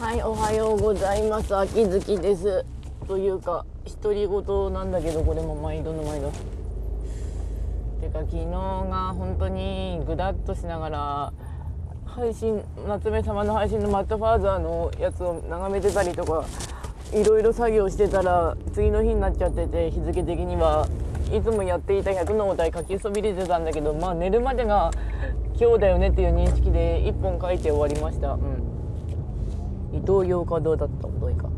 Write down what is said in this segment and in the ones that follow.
はい、おはようございます。秋月です。というか、独り言なんだけど、これも毎度の毎度。てか、昨日が本当にぐだっとしながら、配信、夏目様の配信のマットファーザーのやつを眺めてたりとか、いろいろ作業してたら、次の日になっちゃってて、日付的には、いつもやっていた100のお題書きそびれてたんだけど、まあ寝るまでが今日だよねっていう認識で1本書いて終わりました。うん。伊東洋華堂だったこといか。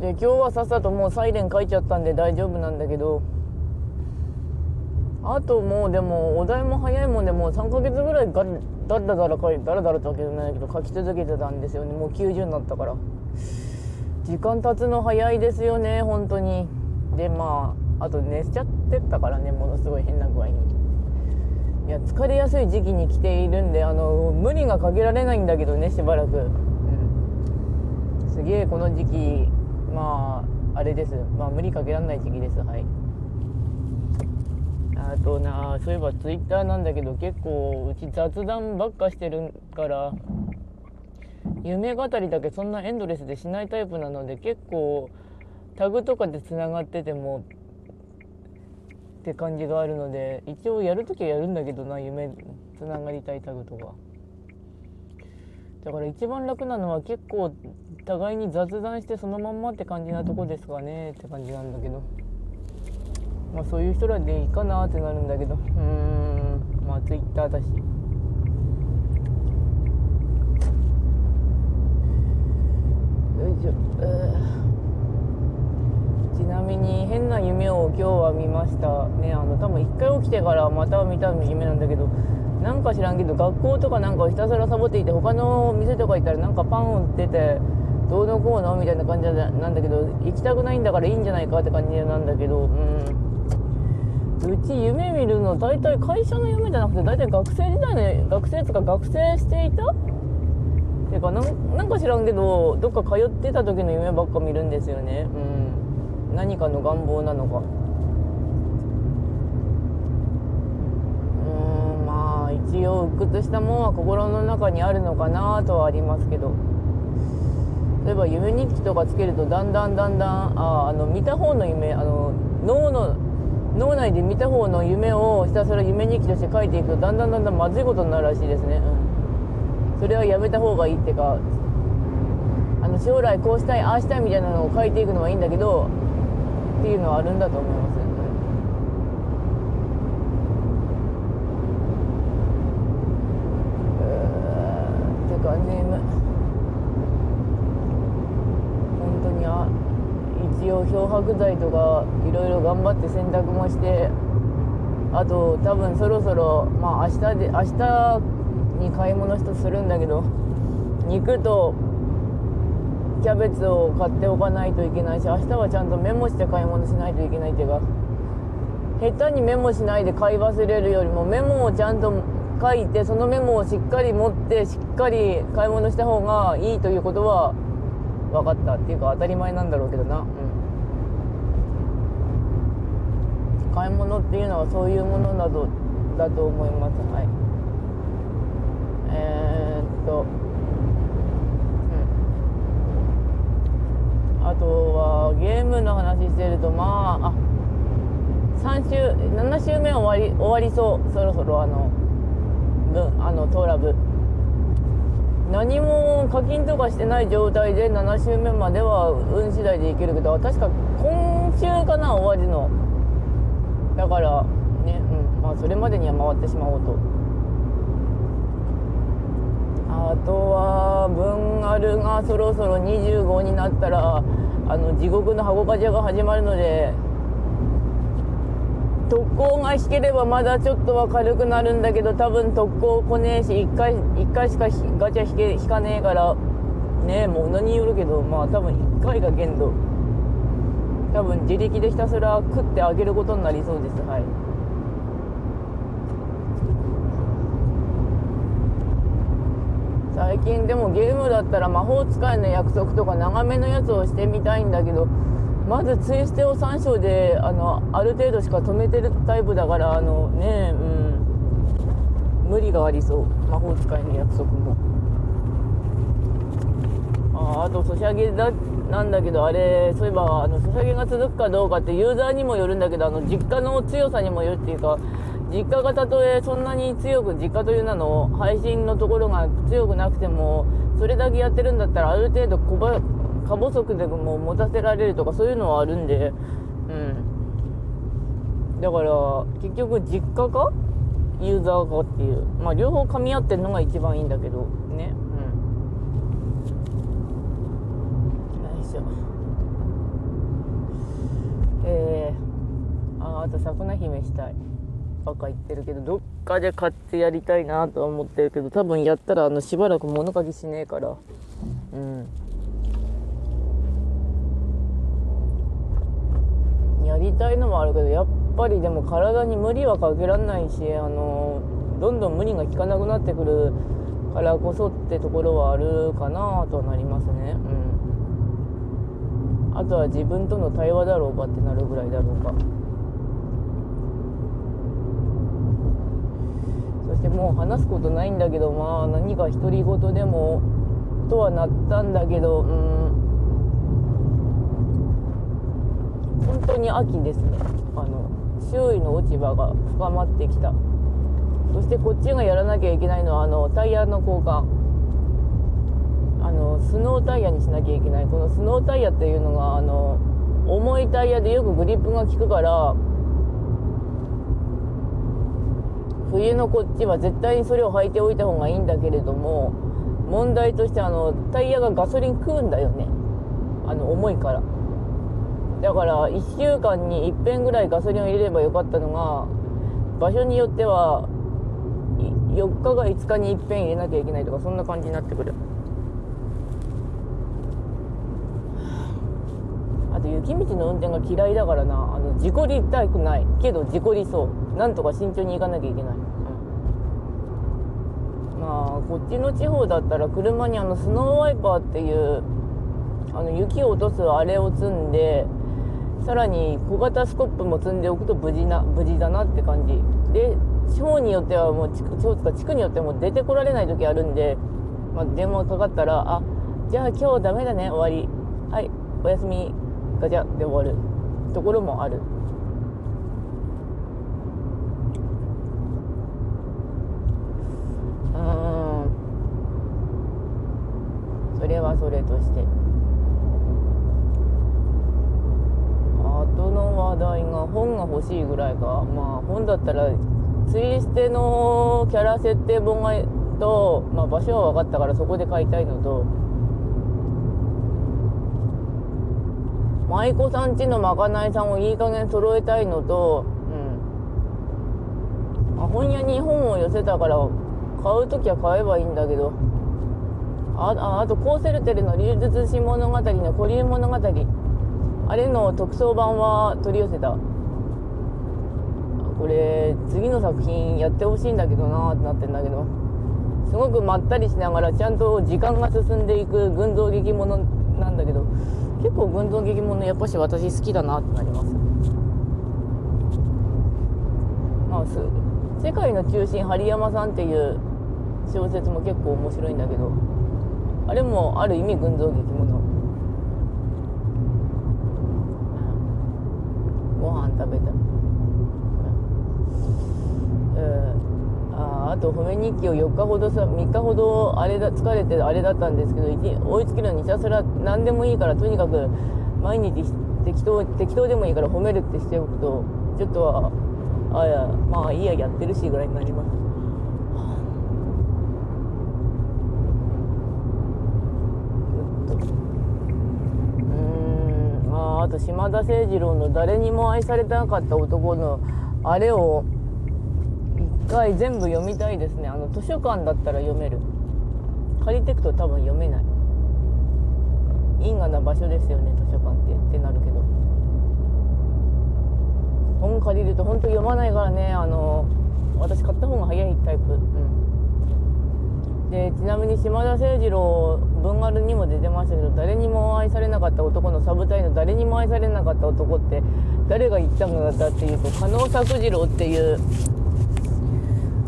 で今日はさっさともうサイレン書いちゃったんで大丈夫なんだけどあともうでもお題も早いもんでもう3ヶ月ぐらいがだらだら書いだらだらってわけじゃないけど書き続けてたんですよね。もう90になったから。時間経つの早いですよね本当に。でまああと寝ちゃってったからねものすごい変な具合に。いや疲れやすい時期に来ているんであの無理がかけられないんだけどねしばらく、うん、すげえこの時期まああれです。まあ無理かけられない時期です。はい。あとなそういえばツイッターなんだけど結構うち雑談ばっかしてるから夢語りだけそんなエンドレスでしないタイプなので結構タグとかでつながっててもって感じがあるので一応やるときはやるんだけどな夢つながりたいタグとか。だから一番楽なのは結構互いに雑談してそのまんまって感じなとこですかねって感じなんだけど。まあそういう人らでいいかなってなるんだけど。うーん。まあツイッターだし。よいしょ。ちなみに変な夢を今日は見ました。ねあの多分一回起きてからまた見た夢なんだけどなんか知らんけど学校とかなんかひたすらサボっていて他の店とか行ったらなんかパン売っててどうのこうのみたいな感じなんだけど行きたくないんだからいいんじゃないかって感じなんだけどうん。うち夢見るの大体会社の夢じゃなくて大体学生時代の学生とか学生していた？ていうかななんか知らんけどどっか通ってた時の夢ばっか見るんですよね。うん。何かの願望なのかうーんまあ一応鬱屈したもんは心の中にあるのかなとはありますけど。例えば夢日記とかつけるとだんだんだんだんああの見た方の夢あの脳の脳内で見た方の夢をひたすら夢日記として書いていくとだんだんだんだんまずいことになるらしいですね、うん、それはやめた方がいいってか。あの将来こうしたいああしたいみたいなのを書いていくのはいいんだけどっていうのはあるんだと思います、うん、って感じ本当にあ一応漂白剤とかいろいろ頑張って洗濯もしてあと多分そろそろまあ明日で明日に買い物とするんだけど肉とキャベツを買っておかないといけないし明日はちゃんとメモして買い物しないといけないっていうか下手にメモしないで買い忘れるよりもメモをちゃんと書いてそのメモをしっかり持ってしっかり買い物した方がいいということは分かったっていうか当たり前なんだろうけどな、うん、買い物っていうのはそういうものなどだと思います。はい。えー、っとあとはゲームの話してるとまああ3週7週目終わり終わりそうそろそろあの分あのトーラブ。何も課金とかしてない状態で7週目までは運次第でいけるけど確か今週かな終わりの。だからねうんまあそれまでには回ってしまおうと。あとは分あるがそろそろ25になったらあの地獄の箱鍛冶が始まるので特攻が引ければまだちょっとは軽くなるんだけど多分特攻来ねえし1回 ,1 回しかガチャ引け引かねえからねえものによるけどまあ多分1回が限度。多分自力でひたすら食ってあげることになりそうです。はい。最近でもゲームだったら魔法使いの約束とか長めのやつをしてみたいんだけどまずツイステを3章であのある程度しか止めてるタイプだからあのねうん。無理がありそう。魔法使いの約束も。ああとソシャゲだなんだけどあれそういえばあのソシャゲが続くかどうかってユーザーにもよるんだけどあの実家の強さにもよるっていうか実家がたとえそんなに強く実家という名の配信のところが強くなくてもそれだけやってるんだったらある程度小ば過細くでも持たせられるとかそういうのはあるんでうん。だから結局実家か？ユーザーかっていう。まあ両方噛み合ってるのが一番いいんだけどね。うん。よいしょえー、ああと桜姫したい。ばっか言ってるけどどっかで買ってやりたいなとは思ってるけど多分やったらあのしばらく物書きしねえから。うん。やりたいのもあるけどやっぱりでも体に無理はかけられないしあのどんどん無理が効かなくなってくるからこそってところはあるかなとはなりますね。うん。あとは自分との対話だろうかってなるぐらいだろうか。そしてもう話すことないんだけどまあ何か独り言でもとはなったんだけどうん。本当に秋ですね。あの周囲の落ち葉が深まってきた。そしてこっちがやらなきゃいけないのはあのタイヤの交換。あのスノータイヤにしなきゃいけない。このスノータイヤっていうのがあの重いタイヤでよくグリップが効くから冬のこっちは絶対にそれを履いておいた方がいいんだけれども問題としてあのタイヤがガソリン食うんだよね。あの重いから。だから1週間に1遍ぐらいガソリンを入れればよかったのが場所によっては4日が5日に1遍入れなきゃいけないとかそんな感じになってくる。あと雪道の運転が嫌いだからな。あの事故りたくない。けど事故りそう。なんとか慎重に行かなきゃいけない、まあこっちの地方だったら車にあのスノーワイパーっていうあの雪を落とすあれを積んでさらに小型スコップも積んでおくと無事な無事だなって感じ。で地方によってはもう地区地方とか地区によってはもう出てこられない時あるんで、まあ、電話かかったら「あじゃあ今日ダメだね終わり。はいおやすみガチャ」で終わる。ところもある。うん。それはそれとしてあと話題が本が欲しいぐらいか。まあ本だったらツイステのキャラ設定本がと、まあ、場所は分かったからそこで買いたいのと。舞妓さんちのまかないさんをいい加減揃えたいのと、うん。まあ、本屋に本を寄せたから買う時は買えばいいんだけど。あああとコーセルテルの流術師物語の古流物語。あれの特装版は取り寄せた。これ次の作品やってほしいんだけどなってなってんだけど。すごくまったりしながらちゃんと時間が進んでいく群像劇ものなんだけど。結構群像劇ものやっぱし私好きだなってなります。まあす世界の中心針山さんっていう小説も結構面白いんだけど。あれもある意味群像劇もの、うん、ご飯食べた。ああと褒め日記を4日ほどさ3日ほどあれだ疲れてあれだったんですけど追いつけるのにひたすら何でもいいからとにかく毎日適当適当でもいいから褒めるってしておくとちょっとはあやまあいいややってるしぐらいになります。あと島田誠二郎の「誰にも愛されてなかった男」のあれを回全部読みたいですね。あの図書館だったら読める。借りてくと多分読めない。因果な場所ですよね図書館って。ってなるけど。本借りると本当読まないからね。あの私買った方が早いタイプ。うん。でちなみに島田誠二郎文丸にも出てましたけど誰にも愛されなかった男のサブタイの誰にも愛されなかった男って誰が言ったのだったっていうと加納作次郎っていう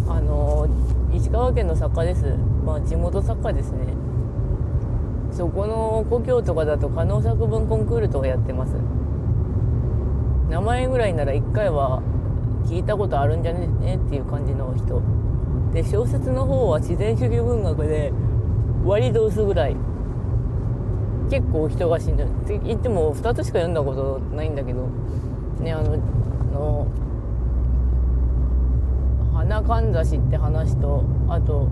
あの石川県の作家です。まあ地元作家ですね。そこの故郷とかだと可能作文コンクールとかやってます。名前ぐらいなら1回は聞いたことあるんじゃねえっていう感じの人。で小説の方は自然主義文学で割と薄ぐらい。結構人が死ぬって言っても2つしか読んだことないんだけど。ねあのの花かんざしって話とあと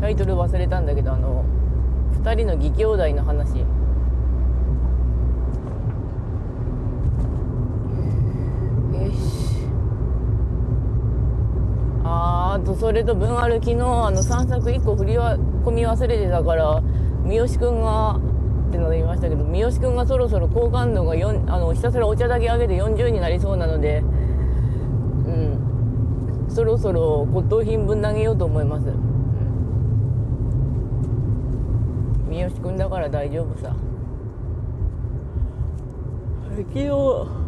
タイトル忘れたんだけどあの2人の義兄弟の話。よし。ああとそれと文ある昨日あの3作1個振りは込み忘れてたから三好くんがってので言いましたけど三好くんがそろそろ好感度が4あのひたすらお茶だけあげて40になりそうなのでうん。そろそろ骨董品分投げようと思います、うん、三好くんだから大丈夫さ。昨日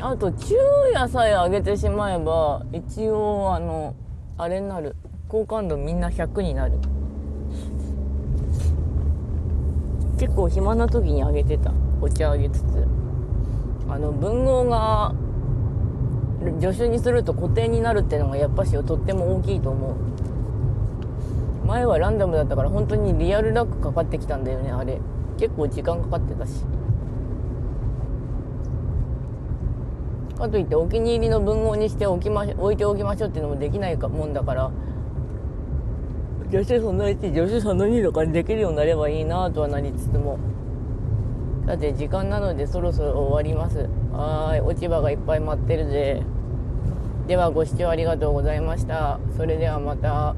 あと昼夜さえ上げてしまえば一応あのあれになる好感度みんな100になる。結構暇な時にあげてた。お茶あげつつ。あの文豪が助手にすると固定になるってのがやっぱしとっても大きいと思う。前はランダムだったから本当にリアルラックかかってきたんだよねあれ。結構時間かかってたし。かといってお気に入りの文豪にしておきま置いておきましょうっていうのもできないかもんだから。女子その1女子その2とかにできるようになればいいなとはなりつつも。さて時間なのでそろそろ終わります。はい落ち葉がいっぱい待ってるぜ。ではご視聴ありがとうございました。それではまた。